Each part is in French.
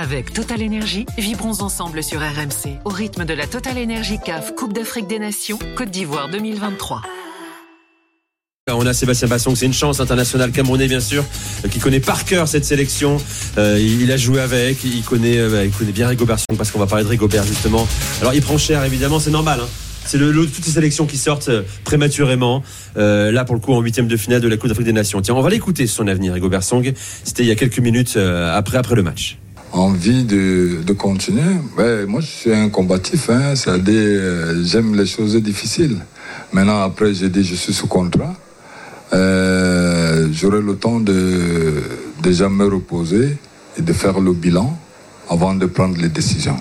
Avec Total Énergie, vibrons ensemble sur RMC au rythme de la Total Énergie CAF Coupe d'Afrique des Nations Côte d'Ivoire 2023. On a Sébastien Basson, c'est une chance internationale camerounais bien sûr, euh, qui connaît par cœur cette sélection. Euh, il a joué avec, il connaît, euh, il connaît bien Rigobert parce qu'on va parler de Rigobert justement. Alors il prend cher évidemment, c'est normal. Hein. C'est le, le- toutes les sélections qui sortent euh, prématurément. Là pour le coup en huitième de finale de la Coupe d'Afrique des Nations. Tiens, on va l'écouter son avenir, Rigobert Song. C'était il y a quelques minutes après après le match. Envie de, de continuer. Moi, je suis un combatif, hein, c'est-à-dire euh, j'aime les choses difficiles. Maintenant, après, j'ai dit je suis sous contrat. Euh, J'aurai le temps de déjà me reposer et de faire le bilan avant de prendre les décisions.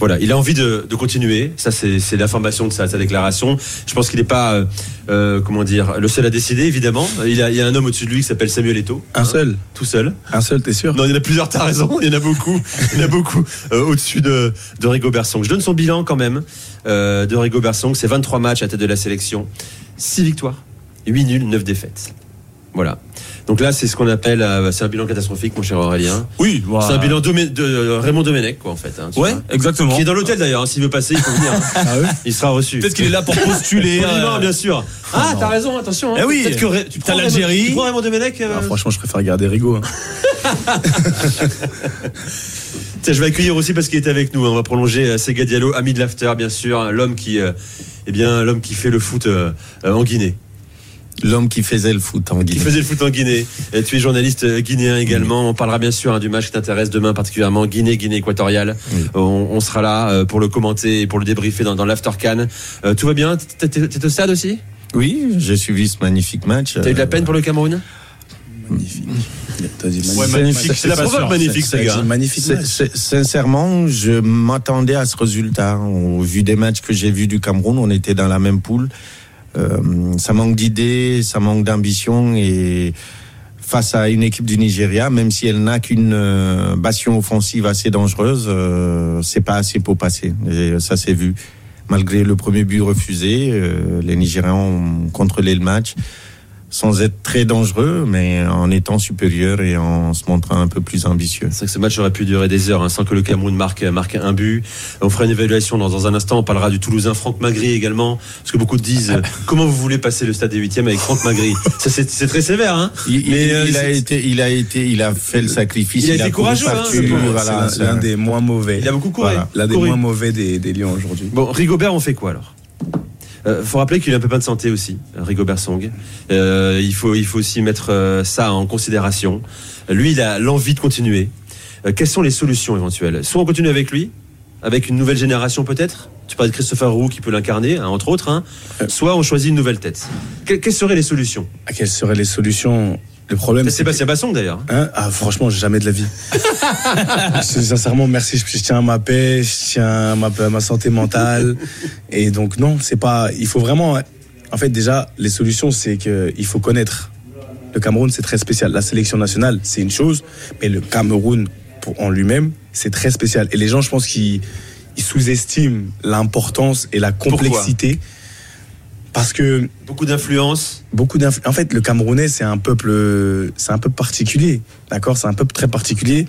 Voilà, il a envie de, de continuer. Ça, c'est c'est l'information de sa, sa déclaration. Je pense qu'il n'est pas, euh, euh, comment dire, le seul à décider, évidemment. Il, a, il y a un homme au-dessus de lui qui s'appelle Samuel Eto'o. Un seul Tout seul. Un seul, t'es sûr? Non, il y en a plusieurs, t'as raison. Il y en a beaucoup. Il y en a beaucoup euh, au-dessus de, de Rigo Bersong. Je donne son bilan quand même euh, de Rigo Bersong. C'est 23 matchs à tête de la sélection. 6 victoires, 8 nuls, 9 défaites. Voilà. Donc là, c'est ce qu'on appelle, euh, c'est un bilan catastrophique, mon cher Aurélien. Oui, C'est un bilan de euh, Raymond Domenech, quoi, en fait. hein, Ouais, vois. exactement. Qui est dans l'hôtel d'ailleurs. hein. S'il veut passer, il faut venir. hein. Il sera reçu. Peut-être qu'il est là pour postuler. Euh, bien sûr. Ah, t'as raison, attention. hein. Eh oui. Peut-être que Ré- tu T'as prends l'Algérie. Tu prends Raymond Domenech euh, ah, franchement, je préfère garder Rigo. hein. Tiens, je vais accueillir aussi parce qu'il est avec nous. On va prolonger Sega Diallo, ami de l'after, bien sûr, l'homme qui, euh, eh bien, l'homme qui fait le foot euh, en Guinée, L'homme qui faisait le foot en qui Guinée. faisait le foot en Guinée. Et tu es journaliste euh, guinéen également. On parlera bien sûr hein, du match qui t'intéresse demain particulièrement, Guinée, Guinée équatoriale. Oui. On, on sera là euh, pour le commenter et pour le débriefer dans, dans l'after Can. Euh, tout va bien? T'es- au stade aussi? Oui, j'ai suivi ce magnifique match. T'as eu de la peine pour le Cameroun? Magnifique. Ouais, magnifique, C'est la provoque magnifique, C'est ces gars. magnifique. C'est- c'est- Sincèrement, je m'attendais à ce résultat. Au vu des matchs que j'ai vus du Cameroun, on était dans la même poule. Euh, ça manque d'idées, ça manque d'ambition et face à une équipe du Nigeria, même si elle n'a qu'une euh, bastion offensive assez dangereuse, euh, c'est pas assez pour passer. Et ça s'est vu. Malgré le premier but refusé, les Nigérians ont contrôlé le match sans être très dangereux, mais en étant supérieur et en se montrant un peu plus ambitieux. C'est vrai que ce match aurait pu durer des heures hein, sans que le Cameroun marque, marque un but. On fera une évaluation dans, dans un instant. On parlera du Toulousain Franck Magri également. Parce que beaucoup disent euh, comment vous voulez passer le stade des huitièmes avec Franck Magri? Ça, c'est c'est très sévère. Hein Il, il- Mais, euh, il a été, il a été, il a fait le sacrifice. Il a été couru courageux, hein, voilà, C'est l'un- des moins mauvais. Il a beaucoup couru. Voilà. L'un des Couru. moins mauvais des, des Lions aujourd'hui. Bon, Rigobert, on fait quoi alors? Euh, faut rappeler qu'il a un pépin de santé aussi, Rigobert Song. Euh, il, faut, il faut aussi mettre euh, ça en considération. Lui, il a l'envie de continuer. Euh, quelles sont les solutions éventuelles? Soit on continue avec lui, avec une nouvelle génération peut-être? Tu parles de Christopher Roux qui peut l'incarner, hein, entre autres. hein. Soit on choisit une nouvelle tête. Que- quelles seraient les solutions? À quelles seraient les solutions? Le problème, C'est c'est Sébastien Basson d'ailleurs. Hein ah, franchement, jamais de la vie. Sincèrement, merci. Je, je tiens à ma paix, je tiens à ma, à ma santé mentale. Et donc, non, c'est pas. Il faut vraiment. En fait, déjà, les solutions, c'est qu'il faut connaître. Le Cameroun, c'est très spécial. La sélection nationale, c'est une chose, mais le Cameroun, pour, en lui-même, c'est très spécial. Et les gens, je pense qu'ils ils sous-estiment l'importance et la complexité. Parce que Beaucoup d'influence. beaucoup d'influence. En fait, le Camerounais, c'est un peuple, c'est un peuple particulier, d'accord? C'est un peuple très particulier.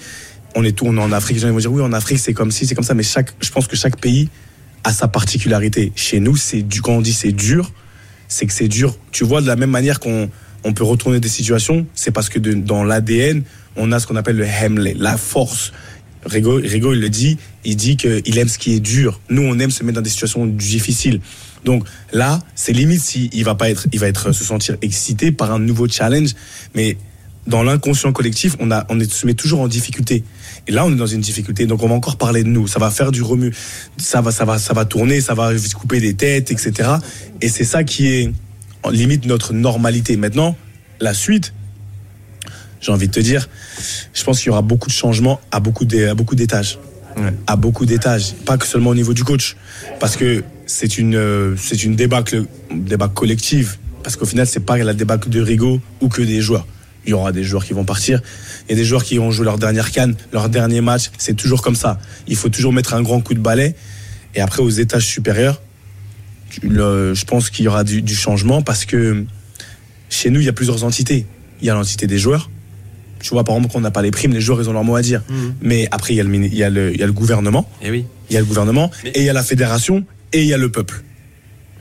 On est tout, on est en Afrique. Les gens vont dire oui, en Afrique, c'est comme ci, c'est comme ça. Mais chaque, je pense que chaque pays a sa particularité. Chez nous, c'est du, quand on dit c'est dur, c'est que c'est dur. Tu vois, de la même manière qu'on on peut retourner des situations, c'est parce que de- dans l'ADN, on a ce qu'on appelle le Hemley, la force. Rigo, Rigo, il le dit, il dit qu'il aime ce qui est dur. Nous, on aime se mettre dans des situations difficiles. Donc là, c'est limite si il va pas être, il va être se sentir excité par un nouveau challenge, mais dans l'inconscient collectif, on a, on est, se met toujours en difficulté. Et là, on est dans une difficulté, donc on va encore parler de nous. Ça va faire du remue, ça va, ça va, ça va tourner, ça va couper des têtes, etc. Et c'est ça qui est en limite notre normalité. Maintenant, la suite, j'ai envie de te dire, je pense qu'il y aura beaucoup de changements à beaucoup d'étages. Ouais. À beaucoup d'étages, pas que seulement au niveau du coach, parce que c'est une euh, c'est une débâcle débâcle collective, parce qu'au final c'est pas la débâcle de Rigaud ou que des joueurs. Il y aura des joueurs qui vont partir, il y a des joueurs qui ont joué leur dernière canne, leur dernier match, c'est toujours comme ça. Il faut toujours mettre un grand coup de balai, et après aux étages supérieurs, le- je pense qu'il y aura du, du changement parce que chez nous il y a plusieurs entités. Il y a l'entité des joueurs, Tu vois, par exemple, quand on n'a pas les primes, les joueurs, ils ont leur mot à dire. Mais après, il y, a le, il y, a le- il y a le gouvernement, Et Eh oui. il y a le gouvernement, Mais- et il y a la fédération, et il y a le peuple.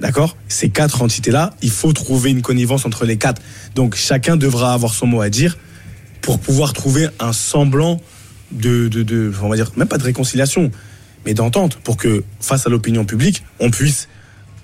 D'accord? Ces quatre entités-là, il faut trouver une connivence entre les quatre. Donc chacun devra avoir son mot à dire pour pouvoir trouver un semblant de, de, de on va dire, même pas de réconciliation, mais d'entente, pour que face à l'opinion publique, on puisse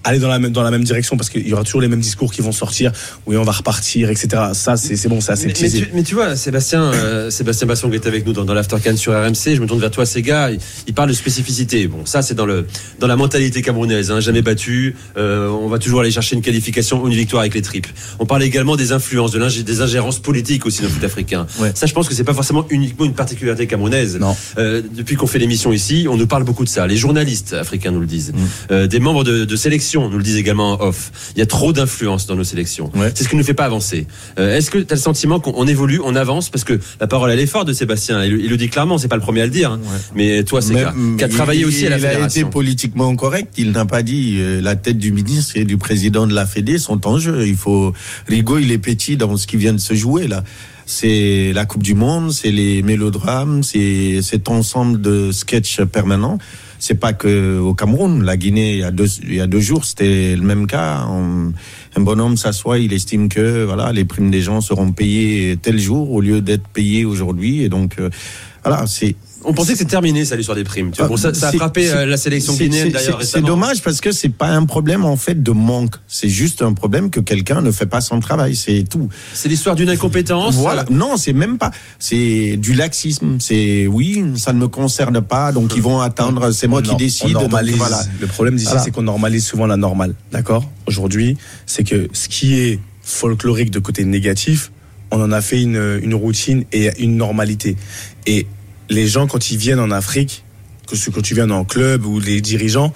aller dans la même, dans la même direction, parce qu'il y aura toujours les mêmes discours qui vont sortir, oui, on va repartir, etc. Ça, c'est c'est bon, c'est assez Mais, mais mais tu vois, Sébastien, euh, Sébastien Basson qui est avec nous dans, dans l'Aftercan sur RMC, je me tourne vers toi, ces gars, il, il parle de spécificité. Bon, ça c'est dans le dans la mentalité camerounaise, hein, jamais battu. euh, on va toujours aller chercher une qualification ou une victoire avec les tripes. On parle également des influences, de des ingérences politiques aussi dans le foot africain. Ouais. Ça, je pense que c'est pas forcément uniquement une particularité camerounaise. Non. Euh, depuis qu'on fait l'émission ici, on nous parle beaucoup de ça. Les journalistes africains nous le disent. Mm. Euh, des membres de, de sélection nous le disent également en off. Il y a trop d'influence dans nos sélections. Ouais. C'est ce qui ne nous fait pas avancer. Euh, Est-ce que tu as le sentiment qu'on on évolue, on avance? Parce que la parole, elle est forte de Sébastien. Il, il le dit clairement, c'est pas le premier à le dire. hein. Mais toi, c'est qui a il- travaillé aussi à la Il a été fédération. politiquement correct. Il n'a pas dit euh, la tête du ministre et du président de la Fédé sont en jeu. Il faut Rigaud, il est petit dans ce qui vient de se jouer là. C'est la Coupe du Monde, c'est les mélodrames, c'est cet ensemble de sketchs permanents. C'est pas que au Cameroun, la Guinée, il y a deux, jours, c'était le même cas. Un bonhomme s'assoit, il estime que voilà, les primes des gens seront payées tel jour au lieu d'être payées aujourd'hui. Et donc, euh, voilà, c'est On pensait que c'était terminé, ça, l'histoire des primes. Tu vois. Bon, ça, ça a C'est- frappé euh, la sélection c'est- guinéenne c'est- d'ailleurs c'est- dommage parce que c'est pas un problème en fait de manque. C'est juste un problème que quelqu'un ne fait pas son travail. C'est tout. C'est l'histoire d'une incompétence. Voilà. Non, c'est même pas. C'est du laxisme. C'est oui, ça ne me concerne pas. Donc ils vont attendre. C'est moi qui décide. on donc normalise. voilà. Le problème d'ici, Voilà. c'est qu'on normalise souvent la normale. D'accord? Aujourd'hui, c'est que ce qui est folklorique de côté négatif, on en a fait une, une routine et une normalité. Et les gens, quand ils viennent en Afrique, que ce- quand tu viens en club ou les dirigeants,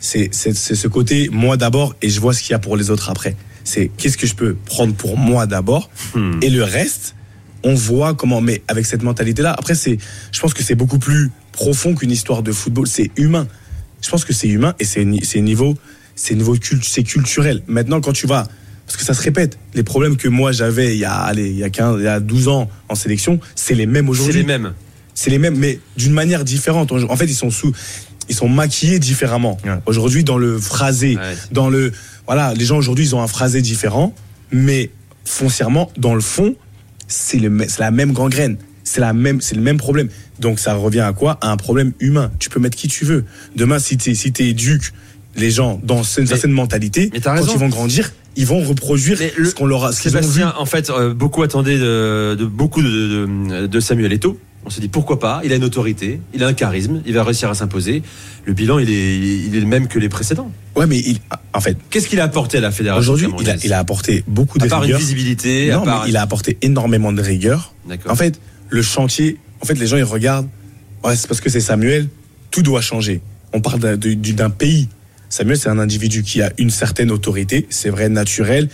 c'est c'est- c'est ce côté moi d'abord et je vois ce qu'il y a pour les autres après. C'est qu'est-ce que je peux prendre pour moi d'abord Hmm. et le reste, on voit comment. Mais avec cette mentalité-là, après, c'est, je pense que c'est beaucoup plus profond qu'une histoire de football. C'est humain. Je pense que c'est humain et c'est ni- c'est niveau, c'est niveau c'est culturel. Maintenant, quand tu vas, parce que ça se répète, les problèmes que moi j'avais il y a, allez, il y a 15, il y a 12 ans en sélection, c'est les mêmes C'est aujourd'hui. les mêmes. C'est les mêmes, mais d'une manière différente. En fait, ils sont sous, ils sont maquillés différemment. Ouais. Aujourd'hui, dans le phrasé, Ouais. dans le, voilà, les gens aujourd'hui, ils ont un phrasé différent, mais foncièrement, dans le fond, c'est le, c'est la même gangrène. C'est la même, c'est le même problème. Donc, ça revient à quoi? À un problème humain. Tu peux mettre qui tu veux. Demain, si tu si éduques les gens dans une certaine mentalité, mais quand ils vont grandir, ils vont reproduire le- ce qu'on leur a, ce. Sébastien, en fait, euh, beaucoup attendaient de, de- beaucoup de, de- de Samuel Eto'o. On se dit pourquoi pas, il a une autorité, il a un charisme, il va réussir à s'imposer. Le bilan, il est, il est le même que les précédents. Ouais, mais il, en fait, Qu'est-ce qu'il a apporté à la fédération aujourd'hui, il a, camerounaise? il a apporté beaucoup de À part une visibilité, à Non, part... mais il a apporté énormément de rigueur. D'accord. En fait, le chantier, en fait, les gens, ils regardent, ouais, c'est parce que c'est Samuel, tout doit changer. On parle d'un pays. Samuel, c'est un individu qui a une certaine autorité, c'est vrai, naturel,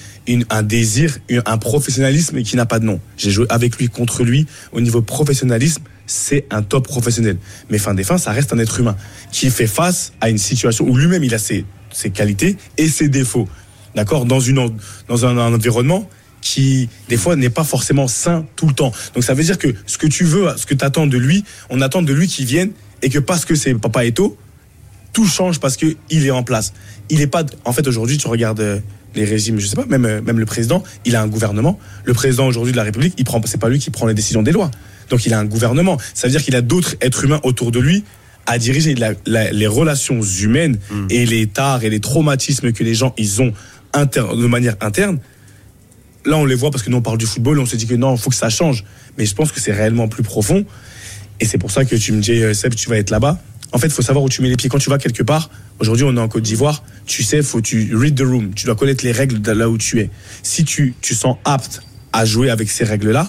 un désir, un professionnalisme qui n'a pas de nom. J'ai joué avec lui, contre lui. Au niveau professionnalisme, c'est un top professionnel. Mais fin des fins, ça reste un être humain qui fait face à une situation où lui-même, il a ses, ses qualités et ses défauts. D'accord? Dans, dans un, un environnement qui, des fois, n'est pas forcément sain tout le temps. Donc, ça veut dire que ce que tu veux, ce que tu attends de lui, on attend de lui qu'il vienne et que parce que c'est Papa Eto, tout change parce que il est en place. Il est pas. En fait, aujourd'hui, tu regardes euh, les régimes, je sais pas, même euh, même le président, il a un gouvernement. Le président aujourd'hui de la République, il prend, c'est pas lui qui prend les décisions des lois. Donc, il a un gouvernement. Ça veut dire qu'il a d'autres êtres humains autour de lui à diriger La- la- les relations humaines et les tares et les traumatismes que les gens ils ont de manière interne. Là, on les voit parce que nous on parle du football, et on se dit que non, il faut que ça change. Mais je pense que c'est réellement plus profond. Et c'est pour ça que tu me dis, euh, Seb, tu vas être là-bas. En fait, il faut savoir où tu mets les pieds. Quand tu vas quelque part, aujourd'hui, on est en Côte d'Ivoire, tu sais, faut tu read the room. Tu dois connaître les règles de là où tu es. Si tu, tu sens apte à jouer avec ces règles-là,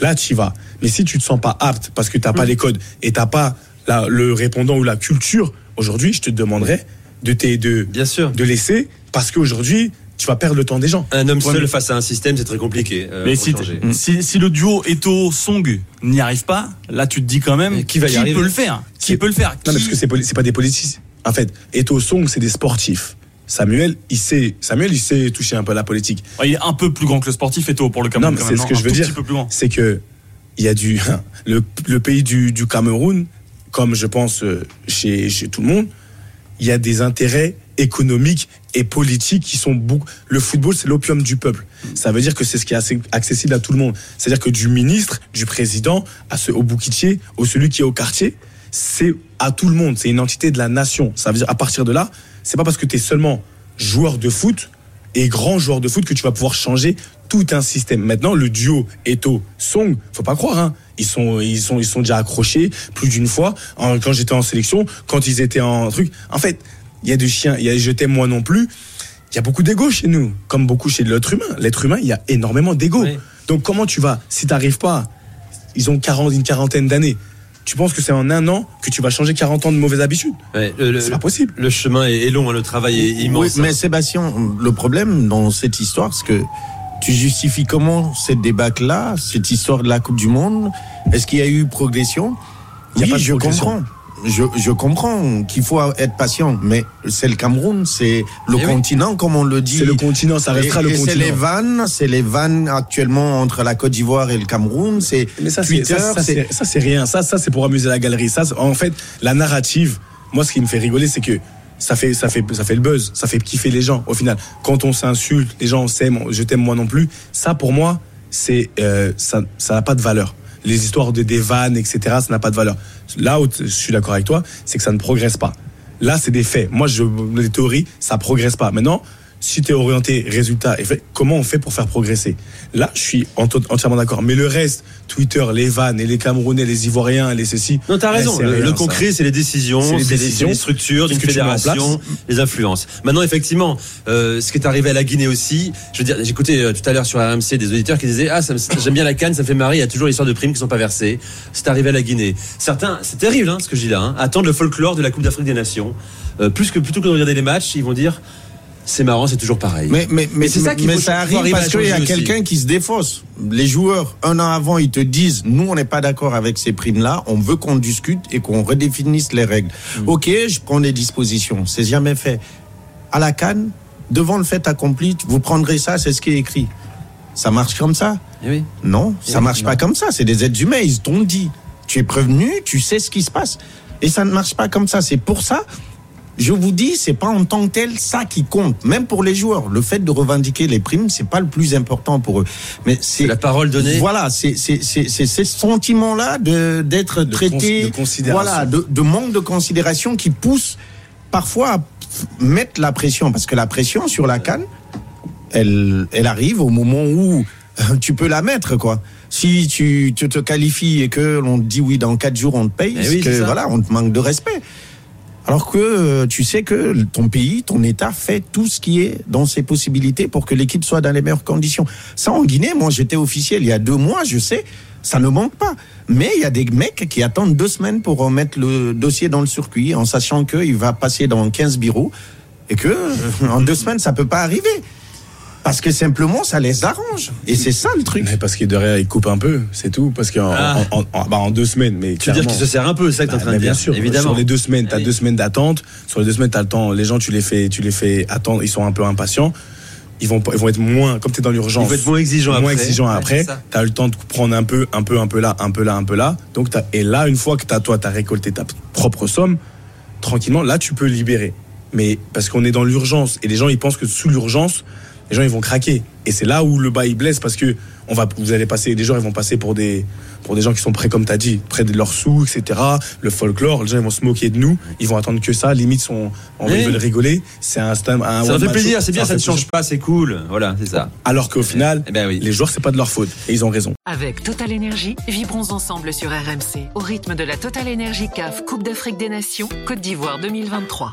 là, tu y vas. Mais si tu te sens pas apte parce que tu n'as pas les codes et tu n'as pas la- le répondant ou la culture, aujourd'hui, je te demanderais de, t'aider- de, Bien sûr. de laisser parce qu'aujourd'hui, tu vas perdre le temps des gens. Un homme Ouais, seul mais- face à un système, c'est très compliqué. euh, Mais si, si, si le duo Eto-Song n'y arrive pas, là tu te dis quand même Mais qui va y arriver peut le faire? Qui peut le faire? Non, mais Qui- parce que c'est pas des politiciens. En fait, Eto Song, c'est des sportifs. Samuel, il sait, Samuel, il sait toucher un peu à la politique. Ouais, Il est un peu plus grand que le sportif Eto pour le Non, Cameroun. quand c'est ce que un je veux dire. C'est que il y a du le, le pays du, du Cameroun, comme je pense euh, chez, chez tout le monde, il y a des intérêts économiques et politiques qui sont beaucoup. Le football, c'est l'opium du peuple. Ça veut dire que c'est ce qui est assez accessible à tout le monde. C'est-à-dire que du ministre, du président, au bouquetier, au celui qui est au quartier, c'est à tout le monde. C'est une entité de la nation. Ça veut dire à partir de là, c'est pas parce que tu es seulement joueur de foot et grand joueur de foot que tu vas pouvoir changer tout un système. Maintenant, le duo Eto Song, faut pas croire, hein. Ils sont, ils sont, ils sont déjà accrochés plus d'une fois. Quand j'étais en sélection, quand ils étaient en truc. En fait, il y a du chien, il y a je t'aime moi non plus. Il y a beaucoup d'ego chez nous, comme beaucoup chez l'être humain. L'être humain, il y a énormément d'ego. Oui. Donc comment tu vas, si t'arrives pas, ils ont 40, une quarantaine d'années. Tu penses que c'est en un an que tu vas changer 40 ans de mauvaises habitudes? Ouais, C'est pas possible. le chemin est, long, hein, le travail est Oui, immense. mais Sébastien, le problème dans cette histoire, c'est que tu justifies comment cette débâcle-là, cette histoire de la Coupe du Monde? Est-ce qu'il y a eu progression? Il y a Oui, pas de je progression. comprends. Je, je comprends qu'il faut être patient, mais c'est le Cameroun, c'est le Eh oui. continent, comme on le dit. C'est le continent, ça restera Et- le et C'est les continent. vannes, c'est les vannes actuellement entre la Côte d'Ivoire et le Cameroun. C'est Mais ça, c'est, Twitter, ça, c'est rien. Ça, ça, c'est pour amuser la galerie. Ça, en fait, la narrative, moi, ce qui me fait rigoler, c'est que ça fait, ça fait, ça fait le buzz. Ça fait kiffer les gens. Au final, quand on s'insulte, les gens s'aiment, je t'aime moi non plus. Ça, pour moi, c'est, euh, ça, ça n'a pas de valeur. Les histoires de des vannes, etc., ça n'a pas de valeur. Là où je suis d'accord avec toi, c'est que ça ne progresse pas. Là, c'est des faits. Moi, je, les théories, ça progresse pas. Maintenant, si tu es orienté résultat et fait, comment on fait pour faire progresser? Là, je suis enti- entièrement d'accord. Mais le reste, Twitter, les vannes, et les Camerounais, les Ivoiriens, les ceci. Non, t'as eh, raison. Le, rien, le ça. concret, c'est les décisions, C'est les décisions, les structures d'une fédération, les influences. Maintenant, effectivement, euh, ce qui est arrivé à la Guinée aussi, je veux dire, j'écoutais euh, tout à l'heure sur RMC des auditeurs qui disaient Ah, j'aime bien la canne, ça me fait marrer, il y a toujours l'histoire de primes qui sont pas versées. C'est arrivé à la Guinée. Certains, c'est terrible hein, ce que je dis là, hein, attendent le folklore de la Coupe d'Afrique des Nations. Euh, plus que plutôt que de regarder les matchs, ils vont dire C'est marrant, c'est toujours pareil. Mais, mais, mais, c'est ça qu'il mais faut- ça arrive parce qu'il y a quelqu'un qui se défausse. Les joueurs, un an avant, ils te disent, nous, on n'est pas d'accord avec ces primes-là, on veut qu'on discute et qu'on redéfinisse les règles. Mm. Ok, je prends des dispositions, c'est jamais fait. À la Cannes, devant le fait accompli, vous prendrez ça, c'est ce qui est écrit. Ça marche comme ça Eh oui. Non, ça Oui, marche non. pas comme ça. C'est des êtres humains, ils t'ont dit. Tu es prévenu, tu sais ce qui se passe. Et ça ne marche pas comme ça. C'est pour ça, je vous dis, c'est pas en tant que tel ça qui compte. Même pour les joueurs, le fait de revendiquer les primes, c'est pas le plus important pour eux. Mais c'est la parole donnée. Voilà, c'est c'est c'est ce sentiment-là de d'être traité, cons- de considération. voilà, de, de manque de considération qui pousse parfois à mettre la pression, parce que la pression sur la canne, elle elle arrive au moment où euh, tu peux la mettre quoi. Si tu, tu te qualifies et que l'on te dit oui dans quatre jours on te paye, Eh oui, que voilà on te manque de respect. Alors que euh, tu sais que ton pays, ton État fait tout ce qui est dans ses possibilités pour que l'équipe soit dans les meilleures conditions. Ça, en Guinée, moi j'étais officiel il y a deux mois, je sais, ça ne manque pas. Mais il y a des mecs qui attendent deux semaines pour remettre le dossier dans le circuit en sachant qu'il va passer dans 15 bureaux et que euh, en deux semaines, ça peut pas arriver. Parce que simplement, ça les arrange. Et c'est ça le truc. Mais parce que derrière, ils coupent un peu, c'est tout. Parce qu'en Ah. en, en- en- bah, en deux semaines, mais Tu veux dire clairement. qu'il se sert un peu, c'est ça que t'es en Bah, train de mais dire. bien sûr, évidemment. sur les deux semaines, tu as Ah oui. deux semaines d'attente. Sur les deux semaines, tu as le temps. Les gens, tu les fais, tu les fais attendre. Ils sont un peu impatients. Ils vont, pas- ils vont être moins, comme tu es dans l'urgence. Ils vont être moins exigeants moins après. exigeants Ouais, après. c'est ça. tu as le temps de prendre un peu, un peu, un peu là, un peu là, un peu là. Donc, t'as- et là, une fois que t'as, toi, tu as récolté ta propre somme, tranquillement, là, tu peux libérer. Mais parce qu'on est dans l'urgence et les gens, ils pensent que sous l'urgence, les gens, ils vont craquer. Et c'est là où le bas, il blesse parce que on va, vous allez passer, les gens, ils vont passer pour des, pour des gens qui sont prêts, comme tu as dit, près de leurs sous, etc. Le folklore, les gens, ils vont se moquer de nous. Ils vont attendre que ça. Limite, sont, on Oui. ils veulent rigoler. C'est un, c'est un, Ça leur fait plaisir, c'est bien, ça ne leur change pas, c'est cool. Voilà, c'est ça. Alors qu'au final, Eh ben oui. les joueurs, c'est pas de leur faute. Et ils ont raison. Avec Total Énergie, vibrons ensemble sur RMC au rythme de la Total Énergie CAF Coupe d'Afrique des Nations Côte d'Ivoire 2023.